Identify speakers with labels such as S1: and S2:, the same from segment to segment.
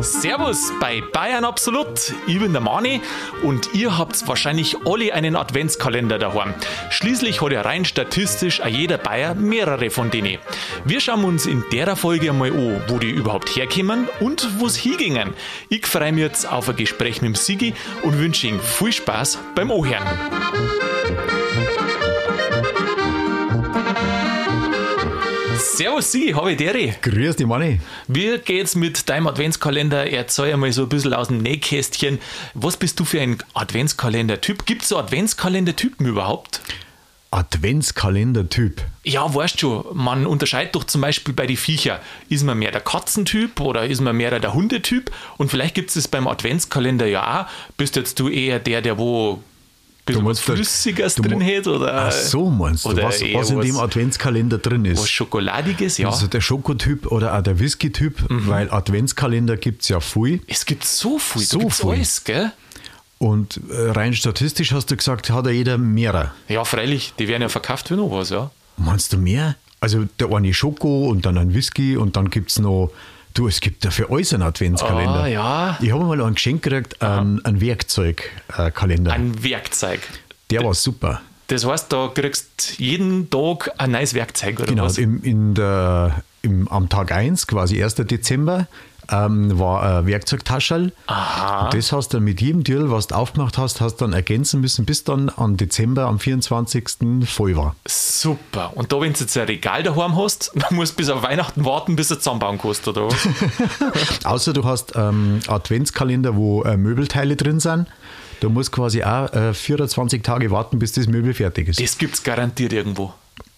S1: Servus bei Bayern Absolut. Ich bin der Mani und ihr habt wahrscheinlich alle einen Adventskalender daheim. Schließlich hat ja rein statistisch auch jeder Bayer mehrere von denen. Wir schauen uns in der Folge einmal an, wo die überhaupt herkommen und wo es hingingen. Ich freue mich jetzt auf ein Gespräch mit dem Sigi und wünsche Ihnen viel Spaß beim Ohren. Servus Sigi, habe ich dir.
S2: Grüß dich, Manni.
S1: Wie geht's mit deinem Adventskalender? Erzähl einmal so ein bisschen aus dem Nähkästchen. Was bist du für ein Adventskalender-Typ? Gibt es so Adventskalender-Typen überhaupt?
S2: Adventskalender-Typ.
S1: Ja, weißt schon, man unterscheidet doch zum Beispiel bei den Viecher. Ist man mehr der Katzentyp oder ist man mehr der Hundetyp? Und vielleicht gibt es es beim Adventskalender ja auch. Bist jetzt du eher der, der wo bisschen was Flüssiges drin hat? Oder,
S2: ach so, meinst du, was, was in dem Adventskalender drin ist?
S1: Was Schokoladiges, ja.
S2: Also der Schokotyp oder auch der Whisky-Typ, mhm. weil Adventskalender gibt es ja viel.
S1: Es gibt so viel, so viel. alles, gell?
S2: Und äh, rein statistisch hast du gesagt, hat ja jeder mehrere.
S1: Ja, freilich, die werden ja verkauft wie noch was, ja.
S2: Meinst du mehr? Also der eine Schoko und dann ein Whisky und dann gibt es noch Du, es gibt ja für alles einen Adventskalender.
S1: Oh, ja.
S2: Ich habe mal ein Geschenk gekriegt, einen, einen Werkzeugkalender.
S1: Ein Werkzeug.
S2: Der war super.
S1: Das heißt, da kriegst jeden Tag ein neues Werkzeug, oder
S2: genau,
S1: was?
S2: Genau, in der, im, am Tag 1, quasi 1. Dezember, ähm, war ein Werkzeugtaschel.
S1: Aha.
S2: Und das hast du dann mit jedem Deal, was du aufgemacht hast, hast dann ergänzen müssen, bis dann am Dezember, am 24. voll war.
S1: Super. Und da, wenn du jetzt ein Regal daheim hast, dann musst du bis auf Weihnachten warten, bis er zusammenbauen kostet, oder was?
S2: Außer du hast ähm, Adventskalender, wo äh, Möbelteile drin sind. Du musst quasi auch äh, 24 Tage warten, bis das Möbel fertig ist.
S1: Das gibt es garantiert irgendwo.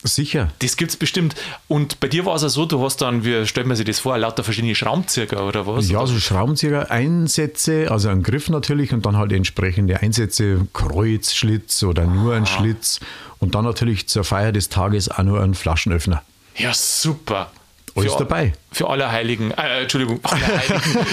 S2: Sicher.
S1: Das gibt es bestimmt. Und bei dir war es ja so, du hast dann, wie stellt man sich das vor, lauter verschiedene Schraubenzieher oder was?
S2: Ja, so Schraubenzieher, Einsätze, also ein Griff natürlich und dann halt entsprechende Einsätze, Kreuz, Schlitz oder nur ein Schlitz und dann natürlich zur Feier des Tages auch nur ein Flaschenöffner.
S1: Ja, super.
S2: Alles für, dabei.
S1: Für alle Heiligen, äh, Entschuldigung, alle Heiligen.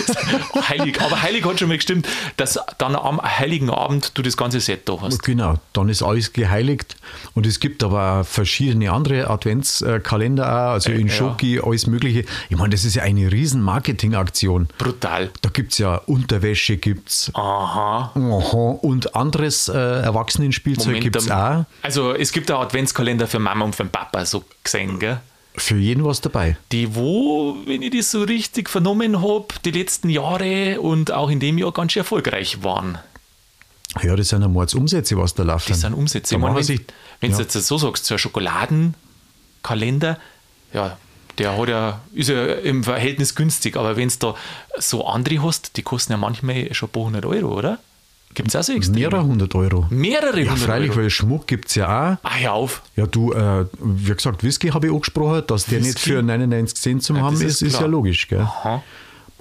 S1: heilig, aber heilig hat schon mal gestimmt, dass dann am Heiligen Abend du das ganze Set da hast.
S2: Genau, dann ist alles geheiligt. Und es gibt aber verschiedene andere Adventskalender auch, also in Schoki, ja. alles Mögliche. Ich meine, das ist ja eine riesen Marketingaktion.
S1: Brutal.
S2: Da gibt es ja Unterwäsche, gibt's.
S1: Aha.
S2: Aha. Und anderes äh, Erwachsenenspielzeug gibt es auch.
S1: Also es gibt auch Adventskalender für Mama und für den Papa, so gesehen, gell?
S2: Für jeden was dabei.
S1: Die, wo, wenn ich das so richtig vernommen habe, die letzten Jahre und auch in dem Jahr ganz schön erfolgreich waren.
S2: Ja, das sind einmal Umsätze, was da läuft.
S1: Das sind Umsätze. Ich meine, wenn, wenn ja. du jetzt so sagst, so ein Schokoladenkalender, ja, der hat ja, ist ja im Verhältnis günstig, aber wenn du da so andere hast, die kosten ja manchmal schon ein paar hundert Euro, oder? Gibt es auch so extrem?
S2: Mehrere hundert Euro.
S1: Mehrere
S2: ja,
S1: hundert
S2: freilich,
S1: Euro?
S2: weil Schmuck gibt es ja auch.
S1: Ah, hör auf.
S2: Ja, du, äh, wie gesagt, Whisky habe ich angesprochen, dass Whisky? der nicht für 99 Cent zum ja, haben ist, ist, ist ja logisch. Gell?
S1: Aha.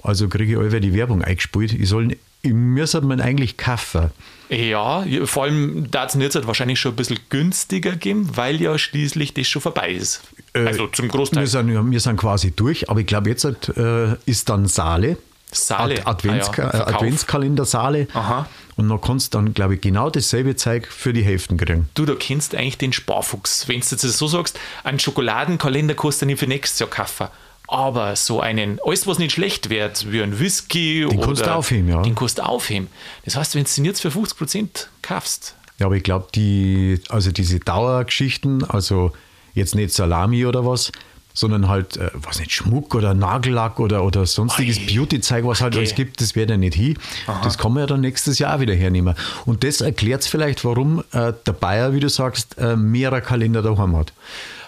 S2: Also kriege ich alle die Werbung eingespielt. Ich soll, mir sollte man eigentlich kaufen.
S1: Ja, vor allem da es jetzt wahrscheinlich schon ein bisschen günstiger geben, weil ja schließlich das schon vorbei ist.
S2: Äh, also zum Großteil. Wir sind, wir sind quasi durch, aber ich glaube, jetzt äh, ist dann Saale.
S1: Saale.
S2: Ad Adventska
S1: ah, ja,
S2: Adventskalender Saale.
S1: Aha.
S2: Und dann kannst du dann, glaube ich, genau dasselbe Zeug für die Hälften kriegen.
S1: Du, da kennst eigentlich den Sparfuchs. Wenn du jetzt so sagst, ein Schokoladenkalender kostet nicht für nächstes Jahr kaufen. Aber so einen, alles was nicht schlecht wird, wie ein Whisky
S2: den
S1: oder...
S2: Den kannst du aufheben, ja.
S1: Den kannst du aufheben. Das heißt, wenn du den jetzt für 50% kaufst...
S2: Ja, aber ich glaube, die, also diese Dauergeschichten, also jetzt nicht Salami oder was, sondern halt, äh, was nicht, Schmuck oder Nagellack oder, oder sonstiges Beauty-Zeug, was halt okay. alles gibt, das wäre ja nicht hin. Aha. Das kann man ja dann nächstes Jahr wieder hernehmen. Und das erklärt es vielleicht, warum äh, der Bayer, wie du sagst, äh, mehrere Kalender daheim hat.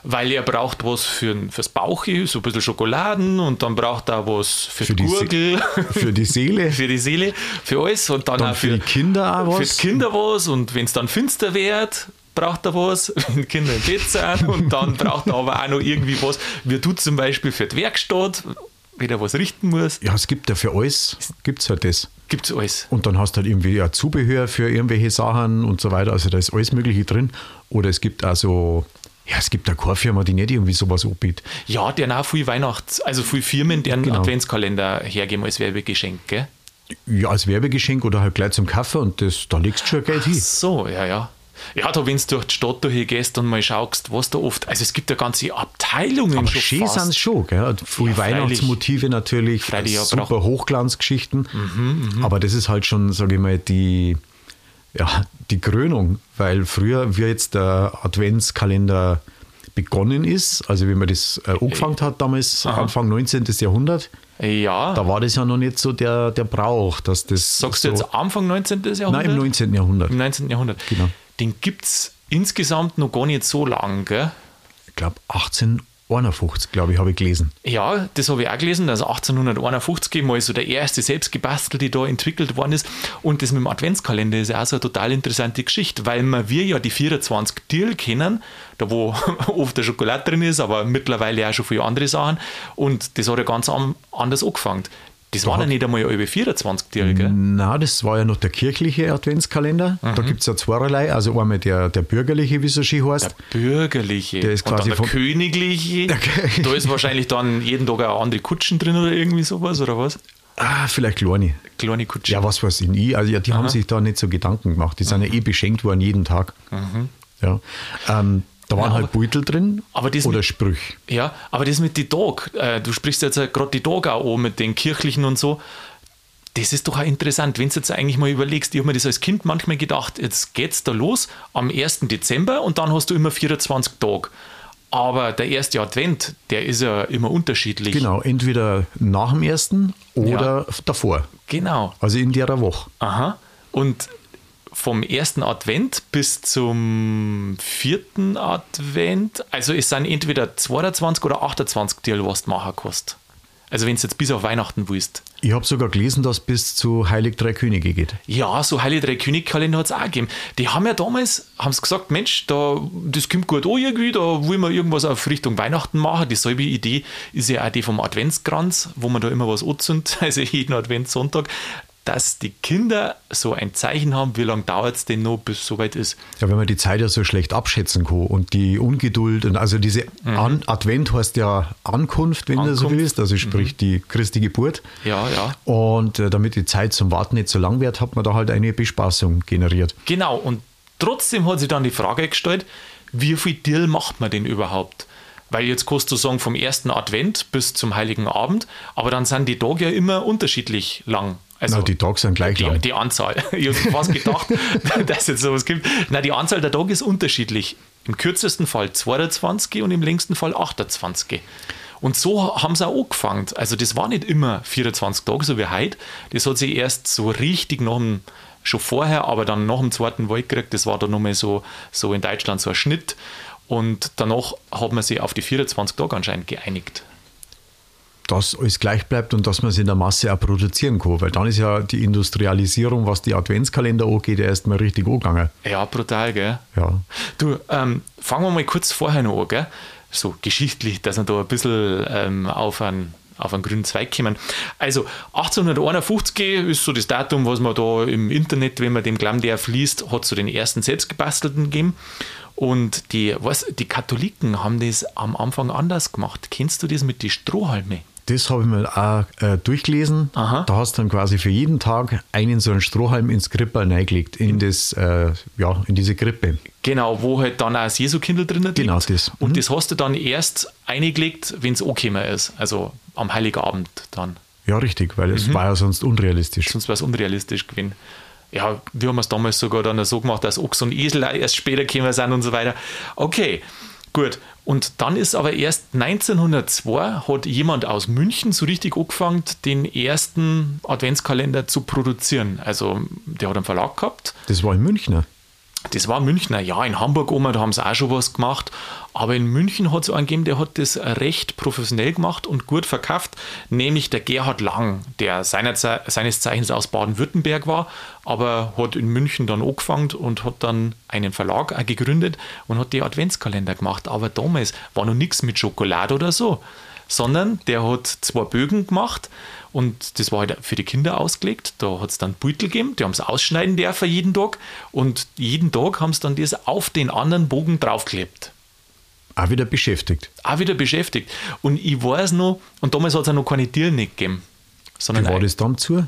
S1: Weil er braucht was für, fürs Bauchi, so ein bisschen Schokoladen und dann braucht er was für,
S2: für
S1: die Gurgel.
S2: für die Seele.
S1: für die Seele, für alles. Und dann,
S2: dann
S1: auch
S2: für, für, die Kinder auch was.
S1: Für die Kinder was und wenn es dann finster wird, braucht er was, wenn die Kinder im Bett sind und dann braucht er aber auch noch irgendwie was, wie du zum Beispiel für die Werkstatt, wenn er was richten muss.
S2: Ja, es gibt ja für alles, gibt es halt das.
S1: Gibt es alles.
S2: Und dann hast du halt irgendwie ja Zubehör für irgendwelche Sachen und so weiter, also da ist alles Mögliche drin. Oder es gibt also ja, es gibt eine Firma, die nicht irgendwie sowas anbietet.
S1: Ja, die haben auch viele Weihnachts-, also viele Firmen, deren genau. Adventskalender hergeben als Werbegeschenk, gell?
S2: Ja, als Werbegeschenk oder halt gleich zum Kaffee und das, da legst du schon Geld
S1: Ach
S2: hin.
S1: so, ja, ja. Ja, da, wenn du durch die Stadt gehst und mal schaust, was da oft. Also, es gibt ja ganze Abteilungen
S2: Aber
S1: schon.
S2: schön sind es schon, gell? Viele
S1: Ja.
S2: Weihnachtsmotive natürlich,
S1: Freilich, ja,
S2: super
S1: braucht-
S2: Hochglanzgeschichten.
S1: Mhm,
S2: Aber das ist halt schon, sage ich mal, die, ja, die Krönung, weil früher, wie jetzt der Adventskalender begonnen ist, also wie man das äh, angefangen hat damals, Anfang 19. Jahrhundert,
S1: Ja.
S2: da war das ja noch nicht so der, der Brauch, dass das.
S1: Sagst
S2: so,
S1: du jetzt Anfang 19. Jahrhundert?
S2: Nein, im 19. Jahrhundert.
S1: Im 19. Jahrhundert.
S2: Genau.
S1: Den gibt es insgesamt noch gar nicht so lang, gell?
S2: Ich glaube 1851, glaube ich, habe ich gelesen.
S1: Ja, das habe ich auch gelesen, dass 1851 mal so der erste selbstgebastelte da entwickelt worden ist. Und das mit dem Adventskalender ist ja auch so eine total interessante Geschichte, weil wir, wir ja die 24 Tiere kennen, da wo oft der Schokolade drin ist, aber mittlerweile auch schon viele andere Sachen. Und das hat ja ganz anders angefangen. Das waren ja nicht einmal über 24 Tiere, gell?
S2: Na, das war ja noch der kirchliche Adventskalender. Da
S1: Mhm.
S2: gibt es ja zweierlei. Also einmal der, der bürgerliche, wie es so schön heißt.
S1: Der bürgerliche.
S2: Der ist quasi
S1: der
S2: vom-
S1: königliche. da ist wahrscheinlich dann jeden Tag auch andere Kutschen drin oder irgendwie sowas, oder was?
S2: Ah, vielleicht kleine.
S1: Kleine Kutschen.
S2: Ja, was weiß ich. Also ja, die haben sich da nicht so Gedanken gemacht. Die sind
S1: Mhm.
S2: ja eh beschenkt worden jeden Tag. Ja. Ähm, da waren
S1: Ja,
S2: halt Beutel drin
S1: aber das
S2: oder
S1: mit-
S2: Sprüche.
S1: Ja, aber das mit die Tag, äh, du sprichst jetzt gerade die Tag auch mit den kirchlichen und so. Das ist doch auch interessant, wenn du jetzt eigentlich mal überlegst, ich habe mir das als Kind manchmal gedacht, jetzt geht's da los am 1. Dezember und dann hast du immer 24 Tage. Aber der erste Advent, der ist ja immer unterschiedlich.
S2: Genau, entweder nach dem ersten oder davor.
S1: Genau.
S2: Also in der Woche.
S1: Aha. Und vom ersten Advent bis zum vierten Advent, also es sind entweder 22 oder 28 Tiere, was du machen kannst. Also wenn du jetzt bis auf Weihnachten willst.
S2: Ich habe sogar gelesen, dass bis zu Heilig Drei Könige geht.
S1: Ja, so Heilige Drei König Kalender hat es auch gegeben. Die haben ja damals, haben sie gesagt, Mensch, da, das kommt gut an irgendwie, da wollen wir irgendwas auf Richtung Weihnachten machen. Dieselbe Idee ist ja auch die vom Adventskranz, wo man da immer was anzündet, also jeden Adventssonntag, dass die Kinder so ein Zeichen haben, wie lange dauert es denn noch, bis es soweit ist.
S2: Ja, wenn man die Zeit ja so schlecht abschätzen kann und die Ungeduld und also diese An Advent heißt ja Ankunft, wenn du so
S1: Mhm. Ankunft. Mhm.
S2: willst, also sprich die Christi Geburt.
S1: Ja, ja.
S2: Und äh, damit die Zeit zum Warten nicht so lang wird, hat man da halt eine Bespaßung generiert.
S1: Genau, und trotzdem hat sich dann die Frage gestellt, wie viel Deal macht man denn überhaupt? Weil jetzt kannst du sagen, vom ersten Advent bis zum Heiligen Abend, aber dann sind die Tage ja immer unterschiedlich lang. Also
S2: Na, die Tage sind gleich
S1: die,
S2: lang.
S1: die Anzahl. Ich habe fast gedacht, dass es jetzt sowas gibt. Na, die Anzahl der Tage ist unterschiedlich. Im kürzesten Fall 22 und im längsten Fall 28. Und so haben sie auch angefangen. Also das war nicht immer 24 Tage, so wie heute. Das hat sich erst so richtig nach dem, schon vorher, aber dann nach dem Zweiten Weltkrieg, das war dann nochmal so, so in Deutschland so ein Schnitt. Und danach hat man sich auf die 24 Tage anscheinend geeinigt.
S2: Dass alles gleich bleibt und dass man es in der Masse auch produzieren kann. Weil dann ist ja die Industrialisierung, was die Adventskalender angeht, erstmal richtig angegangen.
S1: Ja, brutal, gell?
S2: Ja.
S1: Du, ähm, fangen wir mal kurz vorher noch an, gell? So geschichtlich, dass wir da ein bisschen ähm, auf einen auf einen grünen Zweig kommen. Also 1851 ist so das Datum, was man da im Internet, wenn man dem glauben darf, liest, hat so den ersten selbstgebastelten gegeben. Und die, was, die Katholiken haben das am Anfang anders gemacht. Kennst du das mit den Strohhalme?
S2: Das habe ich mir auch äh, durchgelesen.
S1: Aha.
S2: Da hast du dann quasi für jeden Tag einen so einen Strohhalm ins Krippel reingelegt, in, das, äh, ja, in diese Krippe.
S1: Genau, wo halt dann auch das Jesu-Kindl drin liegt.
S2: Genau das.
S1: Und
S2: Mhm.
S1: das hast du dann erst eingelegt, wenn es angekommen ist. Also am Heiligabend dann.
S2: Ja, richtig, weil
S1: Mhm.
S2: es war ja sonst unrealistisch.
S1: Sonst wäre es unrealistisch gewesen. Ja, wir haben es damals sogar dann so gemacht, dass Ochs und Esel erst später gekommen sind und so weiter. Okay, gut. Und dann ist aber erst 1902 hat jemand aus München so richtig angefangen, den ersten Adventskalender zu produzieren. Also der hat einen Verlag gehabt.
S2: Das war in Münchner.
S1: Das war Münchner, ja, in Hamburg oben, da haben sie auch schon was gemacht. Aber in München hat es einen gegeben, der hat das recht professionell gemacht und gut verkauft, nämlich der Gerhard Lang, der seines Zeichens aus Baden-Württemberg war, aber hat in München dann angefangen und hat dann einen Verlag gegründet und hat die Adventskalender gemacht. Aber damals war noch nichts mit Schokolade oder so, sondern der hat zwei Bögen gemacht und das war halt für die Kinder ausgelegt. Da hat es dann Beutel gegeben, die haben es ausschneiden dürfen jeden Tag und jeden Tag haben sie dann das auf den anderen Bogen draufgeklebt.
S2: Auch wieder beschäftigt.
S1: Auch wieder beschäftigt. Und ich weiß noch, und damals hat es auch noch keine Tiere nicht gegeben. Sondern
S2: Wie war
S1: ein-
S2: das dann zu?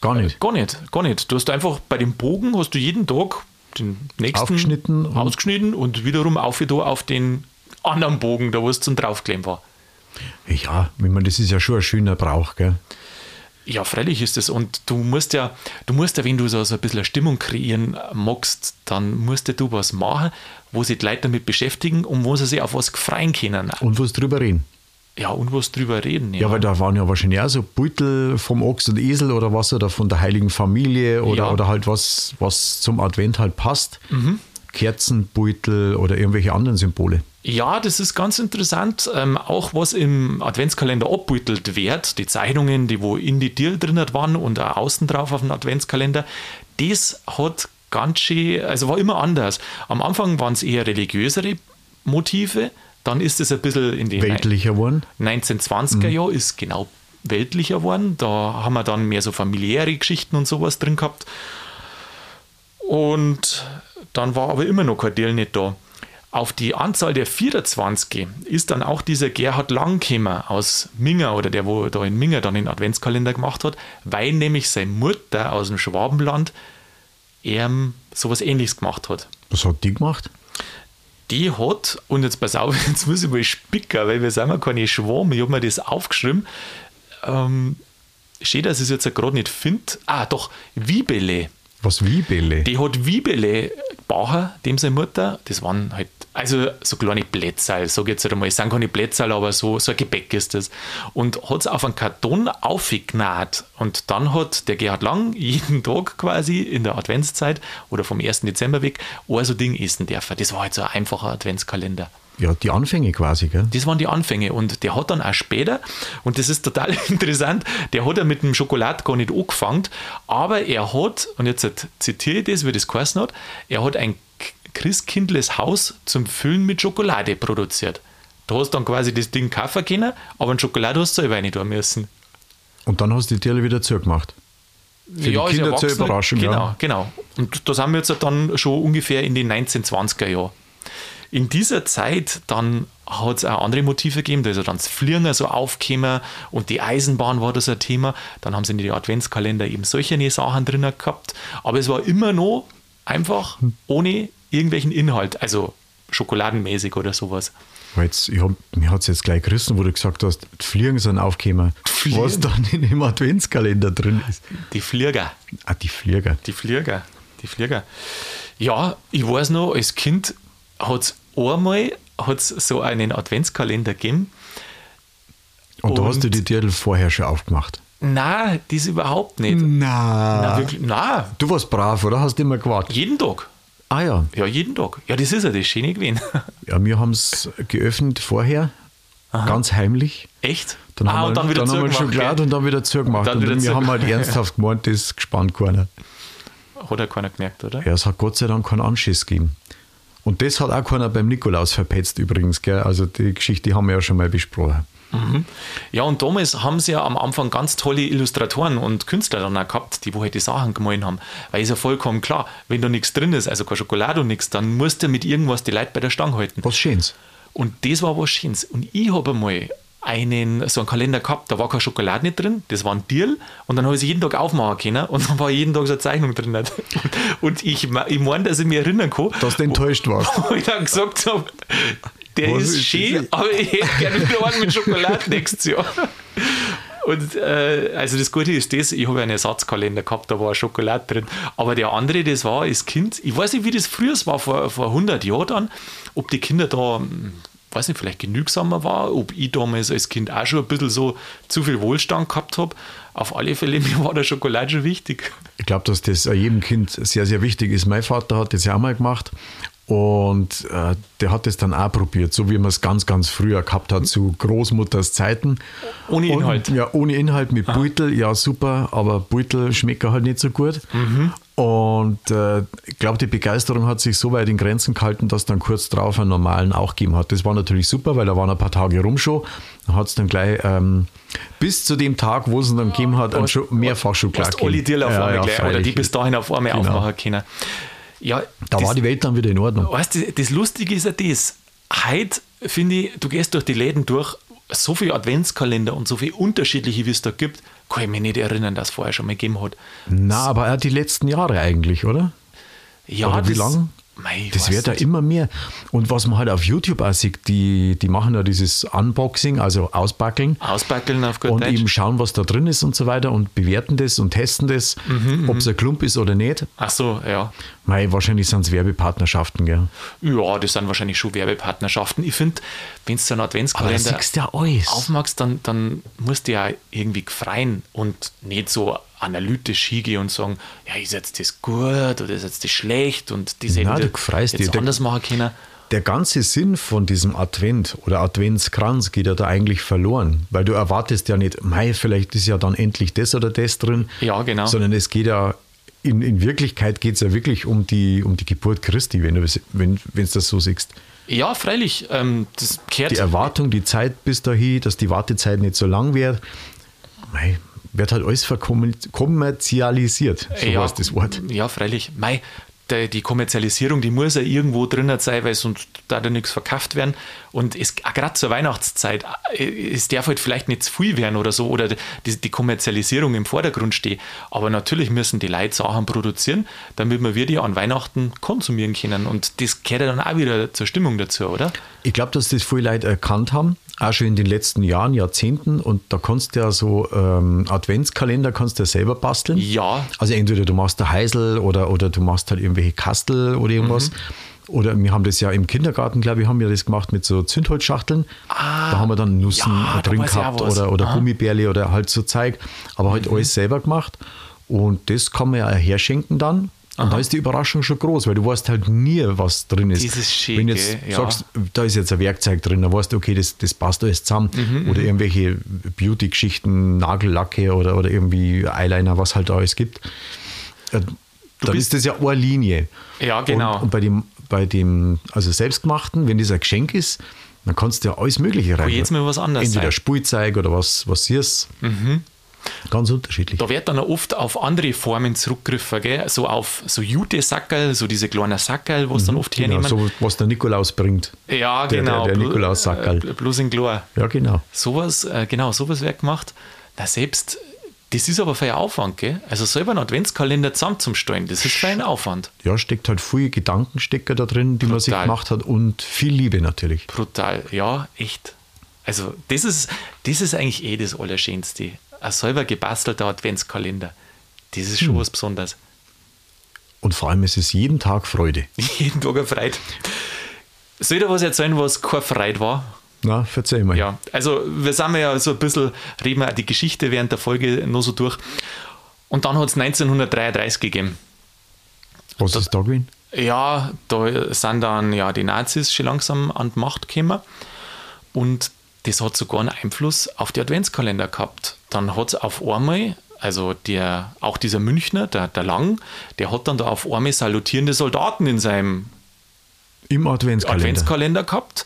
S2: Gar nicht.
S1: Gar nicht, gar nicht. Du hast einfach bei dem Bogen hast du jeden Tag den nächsten
S2: Aufgeschnitten und-
S1: ausgeschnitten und wiederum auf, da auf den anderen Bogen, da wo es zum Draufkleben war.
S2: Ja, ich meine, das ist ja schon ein schöner Brauch, gell?
S1: Ja, freilich ist es. Und du musst ja, du musst ja, wenn du so, so ein bisschen eine Stimmung kreieren magst, dann musst ja du was machen, wo sich die Leute damit beschäftigen und wo sie sich auf was freuen können.
S2: Und was drüber reden.
S1: Ja, und was drüber reden.
S2: Ja, weil da waren ja wahrscheinlich auch so Beutel vom Ochs und Esel oder was oder von der Heiligen Familie oder,
S1: Ja.
S2: oder halt was, was zum Advent halt passt. Kerzenbeutel oder irgendwelche anderen Symbole.
S1: Ja, das ist ganz interessant. Ähm, auch was im Adventskalender abbeutelt wird, die Zeichnungen, die wo in die Tiere drin waren und auch außen drauf auf dem Adventskalender, das hat ganz schön, also war immer anders. Am Anfang waren es eher religiösere Motive, dann ist es ein bisschen in die
S2: Weltlicher geworden.
S1: 1920er Jahr ist genau weltlicher geworden. Da haben wir dann mehr so familiäre Geschichten und sowas drin gehabt. Und dann war aber immer noch kein Deal nicht da. Auf die Anzahl der 24 ist dann auch dieser Gerhard Langkämmer aus Minger oder der, wo da in Minger dann den Adventskalender gemacht hat, weil nämlich seine Mutter aus dem Schwabenland ihm sowas ähnliches gemacht hat.
S2: Was hat die gemacht?
S1: Die hat, und jetzt pass auf, jetzt muss ich mal spicken, weil wir sind ja keine Schwam, ich habe mir das aufgeschrieben. Ähm, steht, dass ich es jetzt gerade nicht finde. Ah, doch, Wiebele.
S2: Was wie Bälle?
S1: Die hat Wiebele gebaut, dem seine Mutter. Das waren halt, also so kleine Plätzerl, sag ich jetzt einmal. Es sind keine Plätzerl, aber so, so ein Gebäck ist das. Und hat es auf einen Karton aufgenäht. Und dann hat der Gerhard Lang jeden Tag quasi in der Adventszeit oder vom 1. Dezember weg ein so Ding essen dürfen. Das war halt so ein einfacher Adventskalender.
S2: Ja, die Anfänge quasi, gell?
S1: Das waren die Anfänge. Und der hat dann auch später, und das ist total interessant, der hat ja mit dem Schokolad gar nicht angefangen, aber er hat, und jetzt zitiere ich das, wie das geheißen hat, er hat ein Christkindles Haus zum Füllen mit Schokolade produziert. Da hast du dann quasi das Ding kaufen können, aber ein Schokolade hast du selber nicht tun müssen.
S2: Und dann hast du die Tiere wieder zugemacht. Für die
S1: als
S2: Kinder zur Überraschung,
S1: Genau,
S2: ja.
S1: genau. Und da sind wir jetzt dann schon ungefähr in den 1920er Jahren. In dieser Zeit dann hat es auch andere Motive gegeben, da ist ja dann das Fliegen so aufgekommen und die Eisenbahn war das ein Thema. Dann haben sie in die Adventskalender eben solche Sachen drin gehabt. Aber es war immer noch einfach ohne irgendwelchen Inhalt, also schokoladenmäßig oder sowas.
S2: Jetzt, ich hab, mir hat es jetzt gleich gerissen, wo du gesagt hast, die Fliegen sind aufgekommen.
S1: Fliegen?
S2: Was dann in dem Adventskalender drin ist.
S1: Die Flieger.
S2: Ah, die Flieger.
S1: Die Flieger, die Flieger. Ja, ich weiß noch, als Kind hat es einmal hat's so einen Adventskalender gegeben.
S2: Und, da hast du
S1: Und-
S2: die Tiere vorher schon aufgemacht.
S1: Nein, das überhaupt nicht.
S2: Na.
S1: Na, wirklich, nein,
S2: Du warst brav, oder? Hast immer gewartet.
S1: jeden Tag.
S2: Ah ja.
S1: Ja, jeden Tag. Ja, das ist ja das Schöne gewesen.
S2: Ja, wir haben es geöffnet vorher, ganz heimlich.
S1: Echt?
S2: Dann
S1: ah,
S2: haben wir,
S1: und dann wieder
S2: dann haben wir
S1: zugemacht,
S2: Schokolade
S1: gell?
S2: und dann wieder zugemacht.
S1: Dann
S2: Und
S1: wieder
S2: wir haben
S1: zugemacht.
S2: halt ernsthaft gemeint, das ist gespannt keiner.
S1: Hat ja keiner gemerkt, oder?
S2: Ja, es hat Gott sei Dank keinen Anschiss gegeben. Und das hat auch keiner beim Nikolaus verpetzt übrigens. Gell? Also die Geschichte die haben wir ja schon mal besprochen.
S1: Ja, und damals haben sie ja am Anfang ganz tolle Illustratoren und Künstler dann auch gehabt, die wo halt die Sachen gemalt haben. Weil ist ja vollkommen klar, wenn da nichts drin ist, also keine Schokolade und nichts, dann musst du mit irgendwas die Leute bei der Stange halten.
S2: Was Schönes.
S1: Und das war was Schönes. Und ich habe einmal einen, so einen Kalender gehabt, da war keine Schokolade nicht drin, das war ein Deal und dann habe ich sie jeden Tag aufmachen können und dann war jeden Tag so eine Zeichnung drin. Und ich, me- ich meine, dass ich mich erinnern kann,
S2: Dass du enttäuscht warst.
S1: wo ich dann gesagt habe, der
S2: Was
S1: ist schön, aber ich hätte gerne wieder einen mit Schokolade nächstes Jahr. Und äh, also das Gute ist das, ich habe einen Ersatzkalender gehabt, da war Schokolade drin. Aber der andere, das war als Kind, ich weiß nicht, wie das früher war, vor, vor 100 Jahren dann, ob die Kinder da, hm, weiß nicht, vielleicht genügsamer war, ob ich damals als Kind auch schon ein bisschen so zu viel Wohlstand gehabt habe. Auf alle Fälle, mir war der Schokolade schon wichtig.
S2: Ich glaube, dass das jedem Kind sehr, sehr wichtig ist. Mein Vater hat das ja auch mal gemacht und äh, der hat das dann auch probiert, so wie man es ganz, ganz früher gehabt hat, zu Großmutters Zeiten.
S1: Ohne Inhalt.
S2: Und, ja, ohne Inhalt mit Beutel, ja super, aber Beutel schmeckt halt nicht so gut. Und äh, ich glaube, die Begeisterung hat sich so weit in Grenzen gehalten, dass dann kurz drauf einen normalen auch gegeben hat. Das war natürlich super, weil da waren ein paar Tage rum schon. Dann hat es dann gleich ähm, bis zu dem Tag, wo es ihn dann gegeben hat, ein Scho mehrfach Schokolade
S1: Hast alle auf
S2: Ja,
S1: einmal
S2: ja,
S1: gleich, oder die bis dahin auf einmal
S2: Genau.
S1: aufmachen können. Ja,
S2: Da
S1: das,
S2: war die Welt dann wieder in Ordnung.
S1: weißt du, das Lustige ist ja das. Heute finde ich, du gehst durch die Läden durch, so viele Adventskalender und so viele unterschiedliche, wie es da gibt, kann ich mich nicht erinnern, dass es vorher schon mal gegeben hat.
S2: Na, aber auch die letzten Jahre eigentlich, oder?
S1: Ja,
S2: Oder wie
S1: das-
S2: lang?
S1: Mei,
S2: Das wird ja
S1: nicht.
S2: immer mehr. Und was man halt auf YouTube auch sieht, die, die machen ja dieses Unboxing, also Ausbackeln.
S1: Ausbackeln auf gut
S2: und
S1: Deutsch.
S2: eben schauen, was da drin ist und so weiter und bewerten das und testen das,
S1: Mhm,
S2: ob es ein Klump ist oder nicht.
S1: Ach so, ja.
S2: Mei, wahrscheinlich sind es Werbepartnerschaften, gell?
S1: Ja, das sind wahrscheinlich schon Werbepartnerschaften. Ich finde, wenn du so einen
S2: da
S1: Adventskalender
S2: ja
S1: aufmachst, dann, dann musst du ja irgendwie freien und nicht so analytisch hingehen und sagen, ja, ist jetzt das gut oder ist jetzt das schlecht und diese
S2: Nein,
S1: jetzt.
S2: Der-
S1: anders machen können.
S2: Der ganze Sinn von diesem Advent oder Adventskranz geht ja da eigentlich verloren, weil du erwartest ja nicht, mei, vielleicht ist ja dann endlich das oder das drin,
S1: Ja, genau.
S2: sondern es geht ja, in, in Wirklichkeit geht es ja wirklich um die, um die Geburt Christi, wenn du es wenn, das so siehst.
S1: Ja, freilich. Ähm, das kehrt
S2: Die Erwartung, die Zeit bis dahin, dass die Wartezeit nicht so lang wird, mei, wird halt alles verkommer- kommerzialisiert, so
S1: ja,
S2: heißt das Wort.
S1: Ja, freilich. Mei, die Kommerzialisierung, die muss ja irgendwo drin sein, weil sonst da da nichts verkauft werden. Und auch gerade zur Weihnachtszeit, äh, es darf halt vielleicht nicht zu viel werden oder so, oder die, die Kommerzialisierung im Vordergrund steht. Aber natürlich müssen die Leute Sachen produzieren, damit wir die an Weihnachten konsumieren können. Und das gehört ja dann auch wieder zur Stimmung dazu, oder?
S2: Ich glaube, dass das viele Leute erkannt haben, auch schon in den letzten Jahren, Jahrzehnten. Und da kannst du ja so ähm, Adventskalender kannst du ja selber basteln.
S1: Ja.
S2: Also entweder du machst der Heisel oder, oder du machst halt irgendwelche Kastel oder irgendwas. Oder wir haben das ja im Kindergarten, glaube ich, haben wir das gemacht mit so Zündholzschachteln. da haben wir dann Nüssen
S1: Ah, ja, da
S2: drin gehabt oder, oder
S1: Aha.
S2: Gummibärle oder halt so Zeug. Aber halt alles selber gemacht. Und das kann man ja herschenken dann. Und da ist die Überraschung schon groß, weil du weißt halt nie, was drin ist.
S1: Das ist schön,
S2: Wenn jetzt
S1: gell? Ja.
S2: sagst, da ist jetzt ein Werkzeug drin, dann weißt du, okay, das, das passt alles zusammen.
S1: Mhm,
S2: oder irgendwelche Beauty-Geschichten, Nagellacke oder, oder irgendwie Eyeliner, was halt alles gibt. Äh, Dann
S1: bist-
S2: ist das ja eine Linie.
S1: Ja, genau.
S2: Und, und bei dem, bei dem, also selbstgemachten, wenn das ein Geschenk ist, dann kannst du ja alles Mögliche rein.
S1: jedes Mal was anderes
S2: Entweder
S1: sein.
S2: Spielzeug oder was, was siehst. Ganz unterschiedlich.
S1: Da wird dann oft auf andere Formen zurückgegriffen, gell? so auf so Jute-Sackerl, so diese kleinen Sackerl, was dann oft
S2: Genau,
S1: hernehmen.
S2: so was der Nikolaus bringt.
S1: Ja,
S2: Der-
S1: genau.
S2: Der, der Nikolaus-Sackerl.
S1: äh, Bloß in klar.
S2: Ja, genau.
S1: Sowas, äh, genau, sowas wird gemacht. Na, selbst, das ist aber für ein Aufwand, gell? Also selber einen Adventskalender zusammenzustellen, das ist für ein Aufwand.
S2: Ja, steckt halt viel Gedankenstecker da drin, die man sich
S1: Brutal.
S2: gemacht hat und viel Liebe natürlich.
S1: Brutal, ja, echt. Also, das ist, das ist eigentlich eh das Allerschönste. Ein selber gebastelter Adventskalender. Das ist
S2: Hm.
S1: schon was Besonderes.
S2: Und vor allem ist es jeden Tag Freude.
S1: Jeden Tag eine Freude. Soll ich dir was erzählen, was keine Freude war?
S2: Na, verzeih mal.
S1: Ja, also wir sind ja so ein bisschen, reden wir die Geschichte während der Folge noch so durch. Und dann hat es 1933 gegeben.
S2: Was ist da gewesen?
S1: Ja, da sind dann ja die Nazis schon langsam an die Macht gekommen. Und das hat sogar einen Einfluss auf die Adventskalender gehabt. Dann hat es auf einmal, also der, auch dieser Münchner, der, der Lang, der hat dann da auf einmal salutierende Soldaten in seinem
S2: Im Adventskalender.
S1: Adventskalender gehabt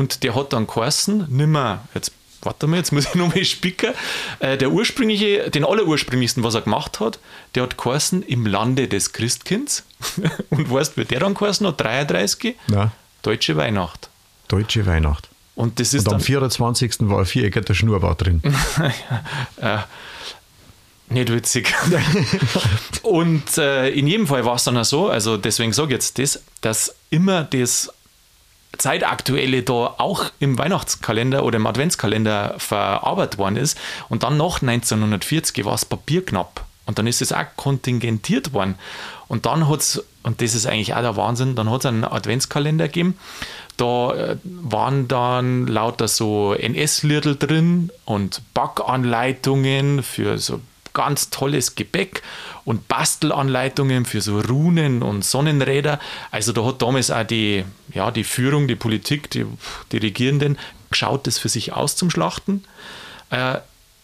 S1: und der hat dann geheißen, nimmer, jetzt warte mal, jetzt muss ich nochmal spicken, äh, der ursprüngliche, den allerursprünglichsten, was er gemacht hat, der hat geheißen, im Lande des Christkinds und weißt, wie der dann geheißen hat, 33,
S2: Na,
S1: Deutsche Weihnacht.
S2: deutsche Weihnacht.
S1: Und das ist
S2: Und am
S1: dann
S2: 24. war ein viereckiger Schnurrbart drin.
S1: nicht witzig. und äh, in jedem Fall war es dann auch so, also deswegen sage ich jetzt das, dass immer das Zeitaktuelle da auch im Weihnachtskalender oder im Adventskalender verarbeitet worden ist. Und dann nach 1940 war es papierknapp. Und dann ist es auch kontingentiert worden. Und dann hat es, und das ist eigentlich auch der Wahnsinn, dann hat es einen Adventskalender gegeben. Da äh, waren dann lauter so NS-Liedl drin und Backanleitungen für so ganz tolles Gebäck und Bastelanleitungen für so Runen und Sonnenräder. Also da hat damals auch die, ja, die Führung, die Politik, die, die Regierenden geschaut, das für sich auszuschlachten. Äh,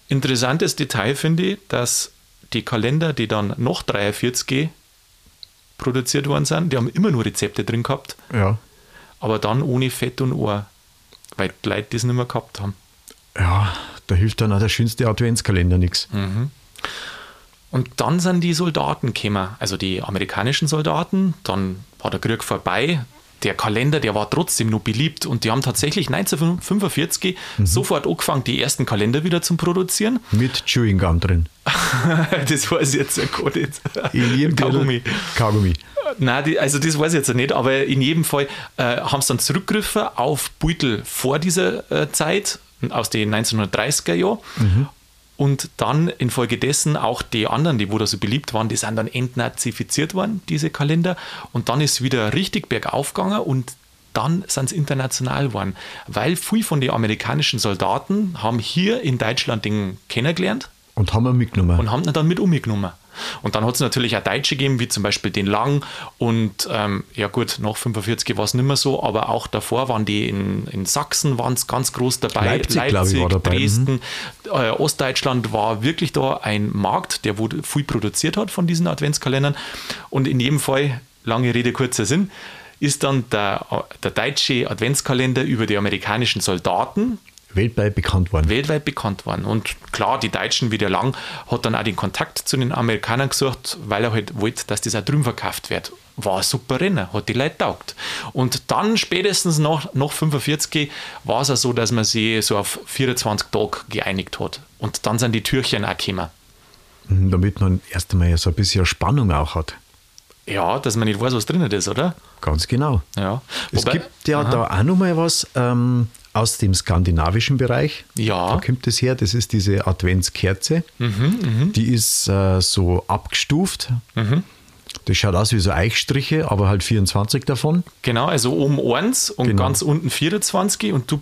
S1: interessantes Detail finde ich, dass die Kalender, die dann noch 43 produziert worden sind, die haben immer nur Rezepte drin gehabt,
S2: Ja.
S1: aber dann ohne Fett und Ohr, weil die Leute das nicht mehr gehabt haben.
S2: Ja, da hilft dann auch der schönste Adventskalender nichts.
S1: Und dann sind die Soldaten gekommen, also die amerikanischen Soldaten. Dann war der Krieg vorbei. Der Kalender, der war trotzdem noch beliebt und die haben tatsächlich 1945 sofort angefangen, die ersten Kalender wieder zu produzieren.
S2: Mit Chewing Gum drin.
S1: das weiß ich jetzt ja gar nicht.
S2: In jedem
S1: Kaugummi.
S2: Kaugummi. Kaugummi.
S1: Nein, die, also das weiß ich jetzt nicht, aber in jedem Fall äh, haben sie dann zurückgegriffen auf Beutel vor dieser äh, Zeit, aus den 1930er Jahren. Mhm. Und dann infolgedessen auch die anderen, die wo da so beliebt waren, die sind dann entnazifiziert worden, diese Kalender. Und dann ist wieder richtig bergauf gegangen und dann sind sie international geworden. Weil viele von den amerikanischen Soldaten haben hier in Deutschland den kennengelernt.
S2: Und haben ihn mitgenommen.
S1: Und haben ihn dann mit umgenommen. Und dann hat es natürlich auch Deutsche gegeben, wie zum Beispiel den Lang. Und ähm, ja gut, nach 45 war es nicht mehr so, aber auch davor waren die in, in Sachsen waren es ganz groß dabei.
S2: Leipzig, Leipzig war dabei.
S1: Dresden. Mhm. Äh, Ostdeutschland war wirklich da ein Markt, der wo viel produziert hat von diesen Adventskalendern. Und in jedem Fall, lange Rede, kurzer Sinn, ist dann der, der deutsche Adventskalender über die amerikanischen Soldaten
S2: weltweit bekannt worden.
S1: Weltweit bekannt worden. Und klar, die Deutschen wie der Lang hat dann auch den Kontakt zu den Amerikanern gesucht, weil er halt wollte, dass das auch drüben verkauft wird. War ein super Rennen, hat die Leute taugt. Und dann spätestens nach, nach 45 war es auch so, dass man sich so auf 24 Tage geeinigt hat. Und dann sind die Türchen auch gekommen.
S2: Mhm, damit man erst einmal so ein bisschen Spannung auch hat.
S1: Ja, dass man nicht weiß, was drin ist, oder?
S2: Ganz genau.
S1: Ja.
S2: Es Wobei, gibt ja aha. da auch noch mal was, ähm, aus dem skandinavischen Bereich.
S1: Ja.
S2: Da kommt es her. Das ist diese Adventskerze. Mhm, mh. Die ist äh, so abgestuft. Mhm. Das schaut aus wie so Eichstriche, aber halt 24 davon.
S1: Genau, also oben 1 und genau. ganz unten 24 und du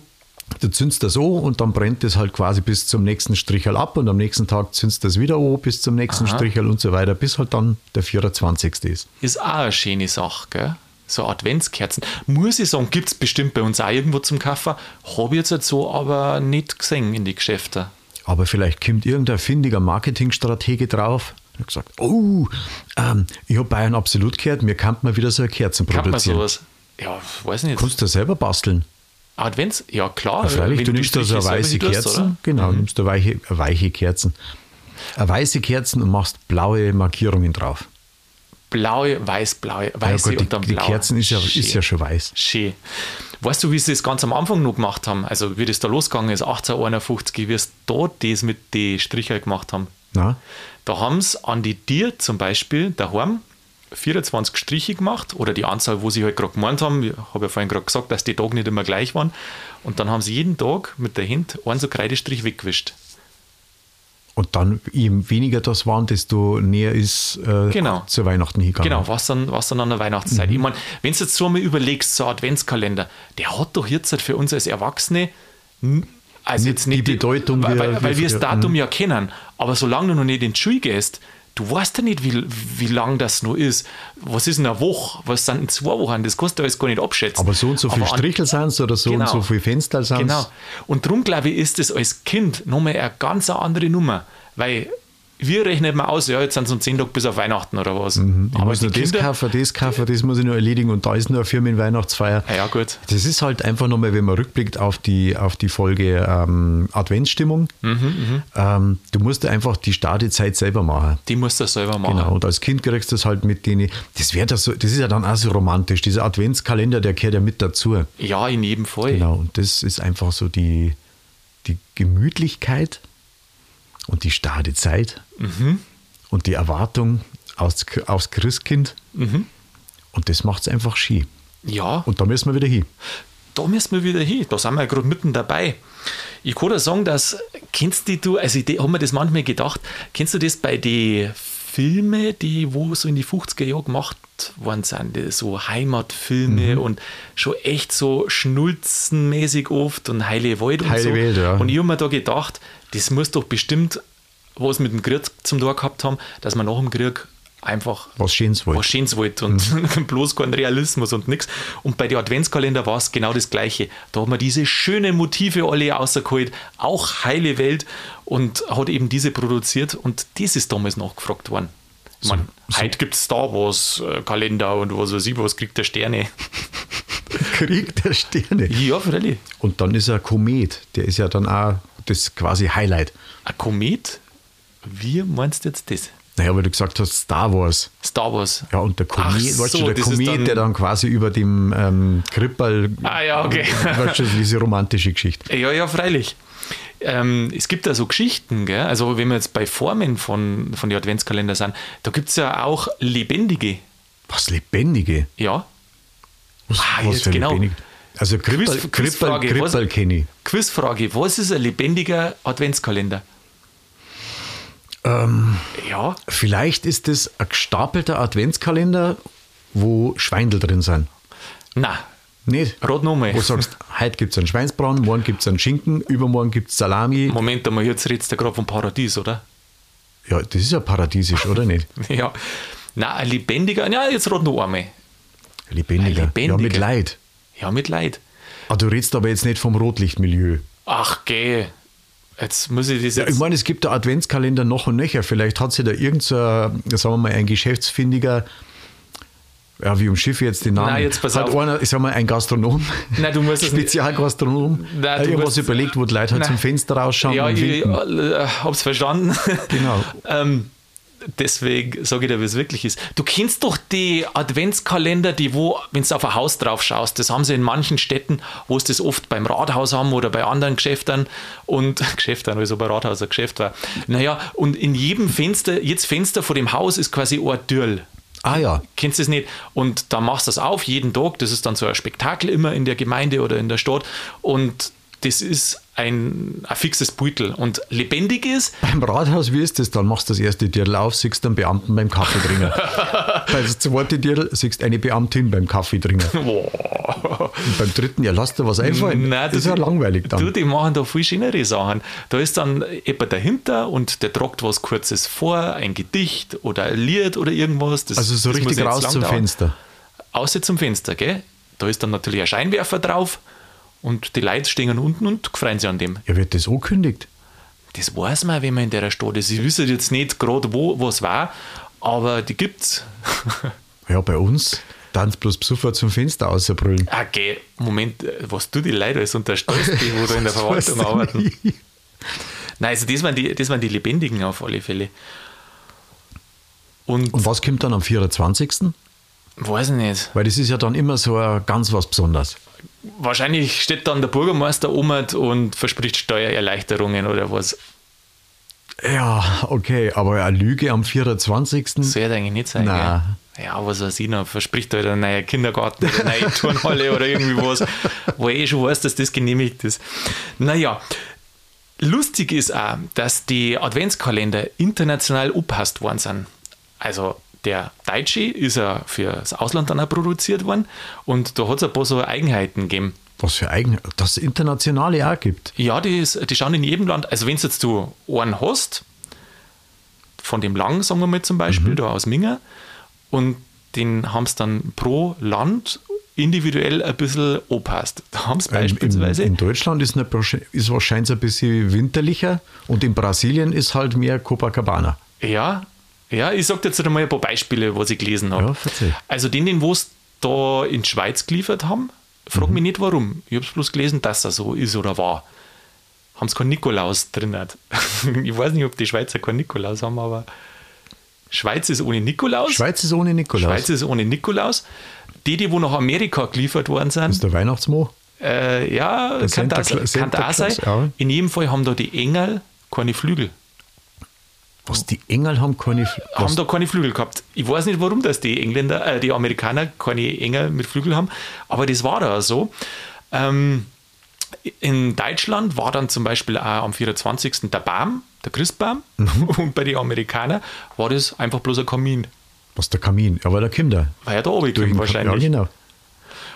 S2: Du zündest das an und dann brennt es halt quasi bis zum nächsten Strichel ab und am nächsten Tag zündest du das wieder an bis zum nächsten Aha. Strichel und so weiter, bis halt dann der 24. ist.
S1: Ist auch eine schöne Sache, gell? So Adventskerzen. Muss ich sagen, gibt es bestimmt bei uns auch irgendwo zum Kaufen. Habe ich jetzt so aber nicht gesehen in die Geschäfte.
S2: Aber vielleicht kommt irgendein findiger Marketingstratege drauf. Hat gesagt, oh, ähm, ich habe Bayern absolut gehört, mir kann man wieder so eine Kerzen produzieren. Kann man sowas?
S1: Ja, weiß nicht.
S2: Kannst du selber basteln?
S1: Advents, ja klar.
S2: Ja, freilich, du nimmst da so eine weiße Kerzen. Genau, mhm. nimmst du weiche, weiche Kerzen. Eine weiße Kerzen und machst blaue Markierungen drauf
S1: blaue, weiß-blaue, weiße ja,
S2: gut, und dann blau. Die Kerzen ist ja, ist ja schon weiß.
S1: Schön. Weißt du, wie sie das ganz am Anfang noch gemacht haben? Also, wie das da losgegangen ist, 1851, wie sie da das mit den Strichen gemacht haben?
S2: Na?
S1: Da haben sie an die Tier zum Beispiel daheim 24 Striche gemacht oder die Anzahl, wo sie halt gerade gemeint haben. Ich habe ja vorhin gerade gesagt, dass die Tage nicht immer gleich waren. Und dann haben sie jeden Tag mit der Hand einen so Kreidestrich weggewischt.
S2: Und dann eben weniger das waren, desto näher ist äh,
S1: genau.
S2: zu Weihnachten hingegangen.
S1: Genau, was dann, was dann an der Weihnachtszeit. Mhm. Ich meine, wenn du jetzt so mal überlegst, so Adventskalender, der hat doch jetzt halt für uns als Erwachsene also
S2: nicht jetzt nicht die Bedeutung,
S1: weil, weil, weil wir das Datum mhm. ja kennen. Aber solange du noch nicht in die Schule gehst, du weißt ja nicht, wie, wie lang das nur ist. Was ist in einer Woche? Was sind in zwei Wochen? Das kannst du alles gar nicht abschätzen.
S2: Aber so und so viele Strichel sind es oder so genau, und so viele Fenster sind es. Genau.
S1: Und darum, glaube ich, ist das als Kind nochmal eine ganz andere Nummer. Weil wir rechnen mal aus, ja, jetzt sind es um 10 Tage bis auf Weihnachten oder was.
S2: Mhm. Ich Aber muss nur das kaufen, das kaufen, das muss ich nur erledigen und da ist nur eine Firmenweihnachtsfeier.
S1: Ja, ja, gut.
S2: Das ist halt einfach nochmal, wenn man rückblickt auf die, auf die Folge ähm, Adventsstimmung. Mhm, mhm. ähm, du musst einfach die Startezeit selber machen.
S1: Die musst du selber machen.
S2: Genau, und als Kind kriegst du das halt mit denen. Das, das, so, das ist ja dann auch so romantisch. Dieser Adventskalender, der gehört ja mit dazu.
S1: Ja, in jedem Fall.
S2: Genau, und das ist einfach so die, die Gemütlichkeit und die Stadezeit mhm. und die Erwartung aufs, aufs Christkind. Mhm. Und das macht es einfach ski.
S1: Ja.
S2: Und da müssen wir wieder hin.
S1: Da müssen wir wieder hin. Da sind wir gerade mitten dabei. Ich kann dir sagen, dass, kennst du, also ich habe mir das manchmal gedacht, kennst du das bei den Filmen, die wo so in die 50er Jahre gemacht worden sind, so Heimatfilme mhm. und schon echt so schnulzenmäßig oft und Heile Wald und
S2: Heile
S1: so.
S2: Welt, ja.
S1: Und ich habe mir da gedacht, das muss doch bestimmt was mit dem Krieg zum Tor gehabt haben, dass man nach dem Krieg einfach
S2: was Schönes wollte.
S1: Was Schönes wollte und mhm. bloß kein Realismus und nichts. Und bei den Adventskalender war es genau das Gleiche. Da hat man diese schönen Motive alle rausgeholt, auch heile Welt und hat eben diese produziert und das ist damals nachgefragt worden. Ich meine, so. heute gibt es Star Wars äh, Kalender und was weiß ich, was kriegt der Sterne.
S2: kriegt der Sterne?
S1: Ja, freilich.
S2: Und dann ist er Komet, der ist ja dann auch das quasi Highlight.
S1: Ein Komet? Wie meinst du jetzt das?
S2: Naja, weil du gesagt hast, Star Wars.
S1: Star Wars.
S2: Ja, und der Komet, so, du, der Komet, dann der dann quasi über dem ähm, Krippel.
S1: Ah, ja, okay.
S2: Weißt du, diese romantische Geschichte.
S1: Ja, ja, freilich. Ähm, es gibt da so Geschichten, gell? also wenn wir jetzt bei Formen von, von den Adventskalender sind, da gibt es ja auch lebendige
S2: Was Lebendige?
S1: Ja.
S2: Was,
S1: Ah,
S2: was
S1: jetzt genau.
S2: lebendig? Also Krippel,
S1: Quiz-
S2: Krippel,
S1: Quizfrage, was-
S2: Krippel kenne ich.
S1: Quizfrage: Was ist ein lebendiger Adventskalender?
S2: Ähm.
S1: ja,
S2: Vielleicht ist es ein gestapelter Adventskalender, wo Schweindel drin sind.
S1: na,
S2: Nicht?
S1: rat nochmal.
S2: Wo du sagst, heute gibt es einen Schweinsbraten, morgen gibt es einen Schinken, übermorgen gibt es Salami.
S1: Moment einmal, jetzt redest du gerade vom Paradies, oder?
S2: Ja, das ist ja paradiesisch, oder nicht?
S1: Ja. Na, ein lebendiger, ja, jetzt rat noch einmal.
S2: Lebendiger.
S1: Ein lebendiger.
S2: Ja, mit Leid.
S1: Ja, mit Leid.
S2: Ah, du redest aber jetzt nicht vom Rotlichtmilieu.
S1: Ach, geh. Jetzt muss ich das
S2: Ja,
S1: jetzt.
S2: ich meine, es gibt da Adventskalender noch und nöcher. Vielleicht hat sich da irgend so, sagen wir mal, ein Geschäftsfindiger, ja, wie um Schiff jetzt den Namen,
S1: Nein, jetzt pass
S2: hat
S1: auf.
S2: einer, ich sag mal, ein Gastronom,
S1: Nein, du musst es
S2: Spezialgastronom,
S1: Nein,
S2: hat
S1: du
S2: irgendwas
S1: musst-
S2: überlegt, wo die Leute halt
S1: Nein.
S2: zum Fenster rausschauen
S1: Ja,
S2: und
S1: ich
S2: winken.
S1: äh, hab's verstanden.
S2: Genau.
S1: ähm, deswegen sage ich dir, wie es wirklich ist. Du kennst doch die Adventskalender, die wo, wenn du auf ein Haus drauf schaust, das haben sie in manchen Städten, wo es das oft beim Rathaus haben oder bei anderen Geschäften und Geschäften, also bei Rathaus ein Geschäft war. Naja, und in jedem Fenster, jetzt Fenster vor dem Haus ist quasi ein Türl.
S2: Ah ja,
S1: Kennst du das nicht? Und da machst du das auf jeden Tag. Das ist dann so ein Spektakel immer in der Gemeinde oder in der Stadt. Und das ist ein, ein fixes Beutel. Und lebendig ist,
S2: beim Rathaus, wie ist das? Dann machst du das erste Dirl auf, siehst einen Beamten beim Kaffee trinken. Beim zweiten Dirl siehst eine Beamtin beim Kaffee trinken. Und beim dritten, ja, lass dir was einfallen.
S1: Nein,
S2: das ist ja langweilig dann.
S1: Du, die machen da viel schönere Sachen. Da ist dann jemand dahinter und der tragt was Kurzes vor, ein Gedicht oder ein Lied oder irgendwas. Das,
S2: also so
S1: das
S2: richtig raus zum
S1: dauern.
S2: Fenster.
S1: Außer zum Fenster, gell? Da ist dann natürlich ein Scheinwerfer drauf und die Leute stehen unten und freuen sich an dem.
S2: Ja, wird das angekündigt?
S1: Das weiß man, wenn man in der Stadt ist. Ich wüsste jetzt nicht gerade, wo was war, aber die gibt's.
S2: Ja, bei uns dann bloß Besucher zum Fenster rausbrüllen.
S1: okay, Moment, äh, was du die Leute alles unterstellst, die wo da in der Verwaltung arbeiten. Nein, also das waren, die, das waren die Lebendigen auf alle Fälle. Und,
S2: Und was kommt dann am 24.?
S1: weiß ich nicht.
S2: Weil das ist ja dann immer so ein ganz was Besonderes.
S1: Wahrscheinlich steht dann der Bürgermeister um und verspricht Steuererleichterungen oder was.
S2: Ja, okay, aber eine Lüge am 24.
S1: Soll ja eigentlich nicht sein.
S2: Nein.
S1: Gell? Ja, was weiß ich noch, verspricht halt ein neuer Kindergarten oder eine neue Turnhalle oder irgendwie was, wo ich eh schon weiß, dass das genehmigt ist. Naja, lustig ist auch, dass die Adventskalender international upasst worden sind. Also der Deutsche ist ja für das Ausland dann auch produziert worden und da hat es ein paar so Eigenheiten gegeben.
S2: Was für eigen, dass es internationale auch gibt.
S1: Ja, die, ist, die schauen in jedem Land, also wenn jetzt du einen hast, von dem Lang, sagen wir mal zum Beispiel,
S2: Mhm.
S1: da aus Minger, und den haben sie dann pro Land individuell ein bisschen angepasst. Da haben sie
S2: Ähm,
S1: beispielsweise,
S2: In, in Deutschland ist, eine, ist wahrscheinlich ein bisschen winterlicher und in Brasilien ist halt mehr Copacabana.
S1: ja, ja, ich sage jetzt einmal ein paar Beispiele, was ich gelesen habe.
S2: Ja,
S1: also den, den wo es da in die Schweiz geliefert haben, frag
S2: Mhm.
S1: mich nicht warum. Ich habe es bloß gelesen, dass er so ist oder war. Haben sie keinen Nikolaus drin. hat. ich weiß nicht, ob die Schweizer keinen Nikolaus haben, aber Schweiz ist ohne Nikolaus.
S2: Schweiz ist ohne Nikolaus.
S1: Schweiz ist ohne Nikolaus. Die, die wo nach Amerika geliefert worden sind,
S2: ist der Weihnachtsmo.
S1: äh, ja,
S2: Der
S1: kann
S2: Santa
S1: das, kann
S2: Santa
S1: da sein.
S2: Ja.
S1: In jedem Fall haben da die Engel keine Flügel.
S2: Was, die Engel haben keine... Fl- Was,
S1: haben da keine Flügel gehabt. Ich weiß nicht, warum das die Engländer, äh, die Amerikaner keine Engel mit Flügel haben, aber das war da so. Ähm, in Deutschland war dann zum Beispiel auch am 24. der Baum, der Christbaum, und bei den Amerikanern war das einfach bloß ein Kamin.
S2: was, der Kamin. Ja, weil der kommt da.
S1: War ja da oben
S2: den-
S1: wahrscheinlich.
S2: Ja, genau.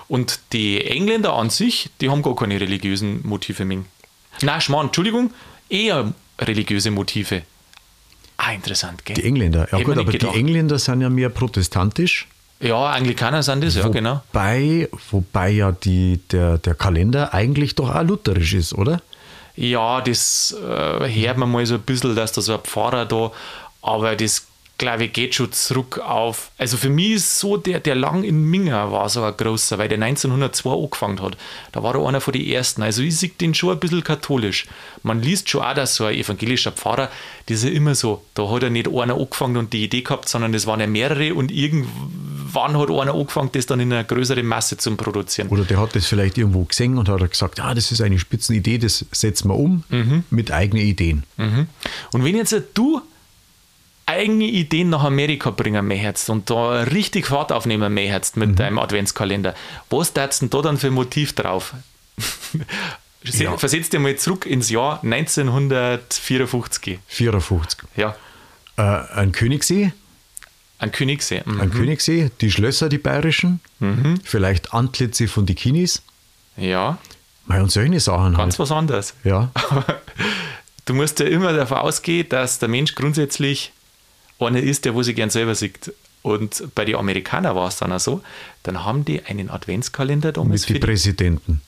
S1: Und die Engländer an sich, die haben gar keine religiösen Motive mehr. Nein, Schmarrn, Entschuldigung, eher religiöse Motive. Ah, interessant, gell?
S2: Die Engländer. Ja
S1: Hätte
S2: gut, aber
S1: nicht
S2: die
S1: gedacht.
S2: Engländer sind ja mehr protestantisch.
S1: Ja, Anglikaner sind das, ja, genau.
S2: Wobei, wobei ja die, der, der Kalender eigentlich doch auch lutherisch ist, oder?
S1: Ja, das äh, hört man mal so ein bisschen, dass da so ein Pfarrer da, aber das glaube ich geht schon zurück auf. Also für mich ist so, der, der Lang in Minger war so ein großer, weil der 1902 angefangen hat. Da war er einer von den ersten. Also ich sehe den schon ein bisschen katholisch. Man liest schon auch, dass so ein evangelischer Pfarrer, das ist ja immer so, da hat er nicht einer angefangen und die Idee gehabt, sondern es waren ja mehrere und irgendwann hat einer angefangen, das dann in einer größeren Masse zu produzieren.
S2: Oder der hat das vielleicht irgendwo gesehen und hat gesagt, ah, das ist eine Spitzenidee, das setzen wir um
S1: Mhm.
S2: mit eigenen Ideen.
S1: Und wenn jetzt du eigene Ideen nach Amerika bringen möchtest und da richtig Fahrt aufnehmen möchtest mit mhm. deinem Adventskalender, was darfst du da dann für ein Motiv drauf? ja. Versetzt dir mal zurück ins Jahr 1954.
S2: 54.
S1: Ja.
S2: Äh, ein Königssee.
S1: Ein Königssee.
S2: Mhm. Ein Königssee, die Schlösser, die bayerischen, mhm. vielleicht Antlitze von die Kinis.
S1: Ja.
S2: Mal und solche Sachen
S1: Ganz halt. was anderes.
S2: Ja.
S1: du musst ja immer davon ausgehen, dass der Mensch grundsätzlich einer ist, der wo sich gern selber sieht. Und bei den Amerikanern war es dann auch so, dann haben die einen Adventskalender damals.
S2: Mit den Präsidenten.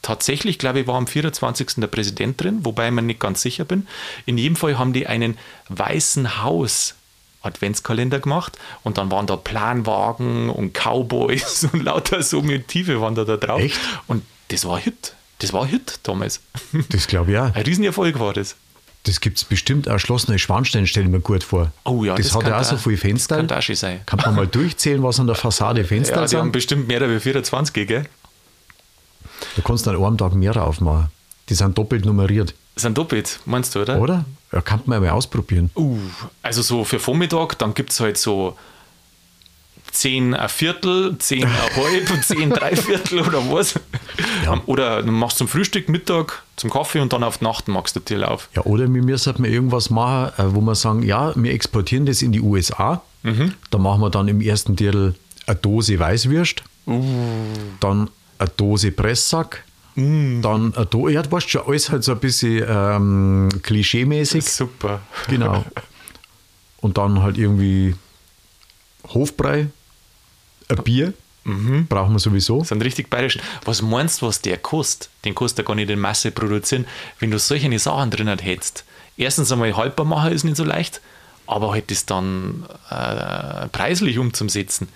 S1: Tatsächlich, glaube ich, war am 24. der Präsident drin, wobei ich mir nicht ganz sicher bin. In jedem Fall haben die einen weißen Haus Adventskalender gemacht und dann waren da Planwagen und Cowboys und lauter so Motive waren da, da drauf.
S2: Echt?
S1: Und das war Hit. Das war Hit damals.
S2: Das glaube ich auch.
S1: Ein Riesenerfolg war das.
S2: Das gibt es bestimmt erschlossene Schwanstein, stelle ich mir gut vor.
S1: Oh ja,
S2: das, das hat ja auch so viele Fenster.
S1: Das kann auch schon sein.
S2: Kann man mal durchzählen, was an der Fassade Fenster
S1: ja, die sind? haben bestimmt mehr als 24, gell?
S2: Da kannst du an einem Tag mehr aufmachen. Die sind doppelt nummeriert.
S1: Sind doppelt, meinst du, oder?
S2: Oder? Ja, kann man mal ausprobieren.
S1: Uh, also so für Vormittag, dann gibt es halt so 10 ein Viertel, 10 ein halb, 10 drei Viertel oder was. Ja. Oder du machst zum Frühstück, Mittag, zum Kaffee und dann auf die Nacht machst du dir auf.
S2: Ja, oder wir müssen wir irgendwas machen, äh, wo wir sagen, ja, wir exportieren das in die USA. Mhm. Da machen wir dann im ersten Titel eine Dose Weißwürst, uh. dann eine Dose Presssack, Mm. Dann ein Do ja, du weißt schon, alles halt so ein bisschen ähm, klischeemäßig.
S1: Super.
S2: Genau. Und dann halt irgendwie Hofbrei, ein Bier. Mhm. Brauchen wir sowieso.
S1: Das sind richtig bayerisch. Was meinst du, was der kostet? Den kostet er gar nicht in Masse produzieren, wenn du solche Sachen drin hättest. Erstens einmal haltbar machen ist nicht so leicht, aber halt das dann äh, preislich umzusetzen.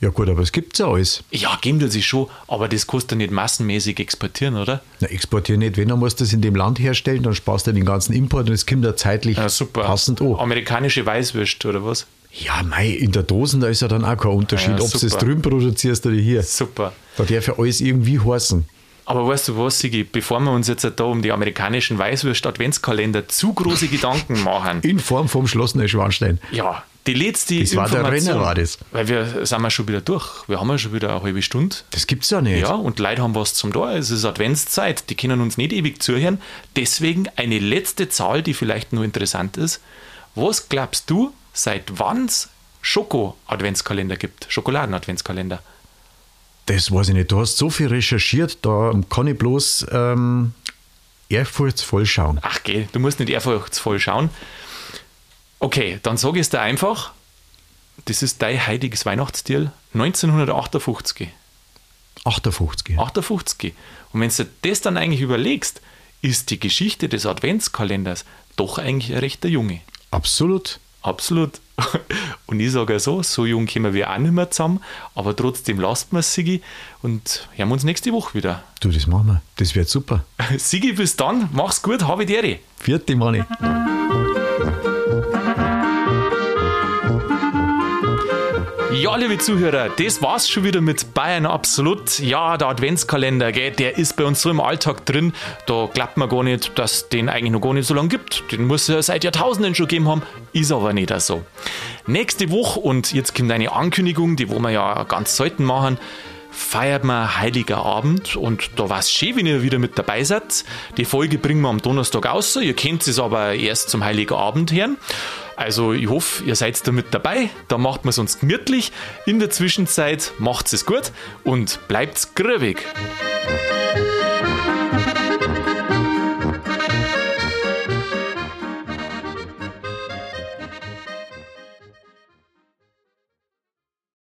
S2: Ja gut, aber es gibt ja alles.
S1: Ja, geben das sich schon, aber das kostet ja nicht massenmäßig exportieren, oder?
S2: Na, exportieren nicht. Wenn, dann musst du das in dem Land herstellen, dann sparst du den ganzen Import und es kommt ja zeitlich ja, passend an.
S1: Amerikanische Weißwürste oder was?
S2: Ja, mei, in der Dosen, da ist ja dann auch kein Unterschied, ja, ob du es drüben produzierst oder hier.
S1: Super.
S2: Da darf ja alles irgendwie heißen.
S1: Aber weißt du was, Sigi, bevor wir uns jetzt da um die amerikanischen Weißwürst-Adventskalender zu große Gedanken machen.
S2: In Form vom Schloss Neuschwanstein.
S1: Ja, die letzte
S2: das war der Renner, war das.
S1: Weil wir sind wir schon wieder durch. Wir haben ja schon wieder eine halbe Stunde.
S2: Das gibt's ja nicht.
S1: Ja, und Leute haben was zum da. Es ist Adventszeit. Die können uns nicht ewig zuhören. Deswegen eine letzte Zahl, die vielleicht nur interessant ist. Was glaubst du, seit wann es Schoko-Adventskalender gibt? Schokoladen-Adventskalender?
S2: Das weiß ich nicht. Du hast so viel recherchiert, da kann ich bloß ähm, ehrfurchtsvoll schauen.
S1: Ach, geh, du musst nicht ehrfurchtsvoll schauen. Okay, dann sage ich es dir einfach. Das ist dein heiliges Weihnachtstier 1958.
S2: 58.
S1: 58. Und wenn du das dann eigentlich überlegst, ist die Geschichte des Adventskalenders doch eigentlich ein rechter Junge.
S2: Absolut.
S1: Absolut. Und ich sage so, so jung kommen wir auch nicht mehr zusammen, aber trotzdem lasst wir Sigi und hören wir uns nächste Woche wieder.
S2: Du, das machen wir. Das wird super.
S1: Sigi, bis dann. Mach's gut, habe die Ehre.
S2: Vierte Manni.
S1: Ja, liebe Zuhörer, das war's schon wieder mit Bayern Absolut. Ja, der Adventskalender, gell, der ist bei uns so im Alltag drin. Da glaubt man gar nicht, dass den eigentlich noch gar nicht so lange gibt. Den muss es seit Jahrtausenden schon gegeben haben. Ist aber nicht so. Nächste Woche, und jetzt kommt eine Ankündigung, die wollen wir ja ganz selten machen, feiert man Heiliger Abend und da war es schön, wenn ihr wieder mit dabei seid. Die Folge bringen wir am Donnerstag aus. Ihr könnt es aber erst zum Heiligen Abend hören. Also ich hoffe, ihr seid da mit dabei. Da macht man es uns gemütlich. In der Zwischenzeit macht es gut und bleibt grübig.